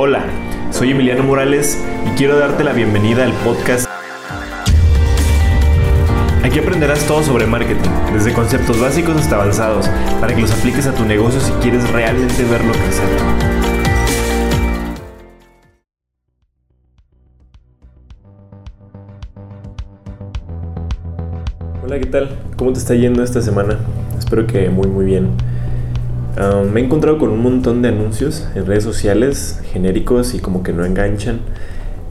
Hola, soy Emiliano Morales y quiero darte la bienvenida al podcast. Aquí aprenderás todo sobre marketing, desde conceptos básicos hasta avanzados, para que los apliques a tu negocio si quieres realmente verlo crecer. Hola, ¿qué tal? ¿Cómo te está yendo esta semana? Espero que muy muy bien. Um, me he encontrado con un montón de anuncios en redes sociales genéricos y como que no enganchan.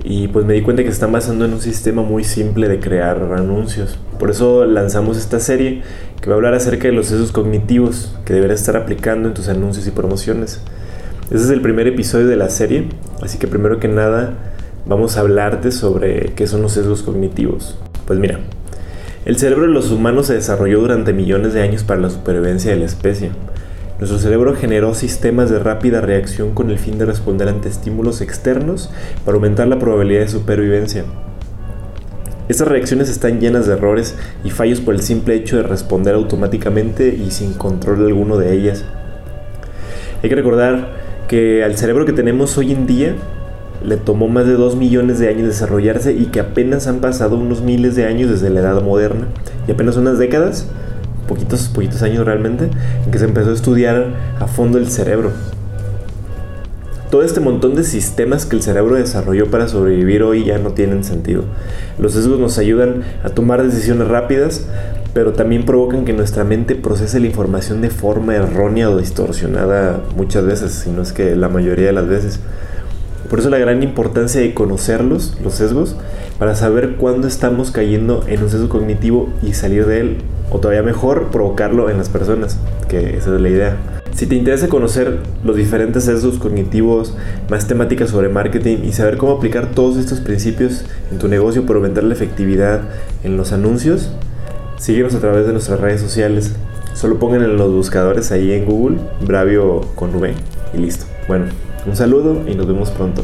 Y pues me di cuenta que están basando en un sistema muy simple de crear anuncios. Por eso lanzamos esta serie que va a hablar acerca de los sesgos cognitivos que deberás estar aplicando en tus anuncios y promociones. Este es el primer episodio de la serie, así que primero que nada vamos a hablarte sobre qué son los sesgos cognitivos. Pues mira, el cerebro de los humanos se desarrolló durante millones de años para la supervivencia de la especie. Nuestro cerebro generó sistemas de rápida reacción con el fin de responder ante estímulos externos para aumentar la probabilidad de supervivencia. Estas reacciones están llenas de errores y fallos por el simple hecho de responder automáticamente y sin control alguno de ellas. Hay que recordar que al cerebro que tenemos hoy en día le tomó más de 2 millones de años desarrollarse y que apenas han pasado unos miles de años desde la edad moderna y apenas unas décadas poquitos, poquitos años realmente, en que se empezó a estudiar a fondo el cerebro. Todo este montón de sistemas que el cerebro desarrolló para sobrevivir hoy ya no tienen sentido. Los sesgos nos ayudan a tomar decisiones rápidas, pero también provocan que nuestra mente procese la información de forma errónea o distorsionada muchas veces, si no es que la mayoría de las veces. Por eso la gran importancia de conocerlos, los sesgos, para saber cuándo estamos cayendo en un sesgo cognitivo y salir de él o todavía mejor, provocarlo en las personas, que esa es la idea. Si te interesa conocer los diferentes sesgos cognitivos, más temáticas sobre marketing y saber cómo aplicar todos estos principios en tu negocio para aumentar la efectividad en los anuncios, síguenos a través de nuestras redes sociales. Solo pongan en los buscadores ahí en Google Bravio con V y listo. Bueno, un saludo y nos vemos pronto.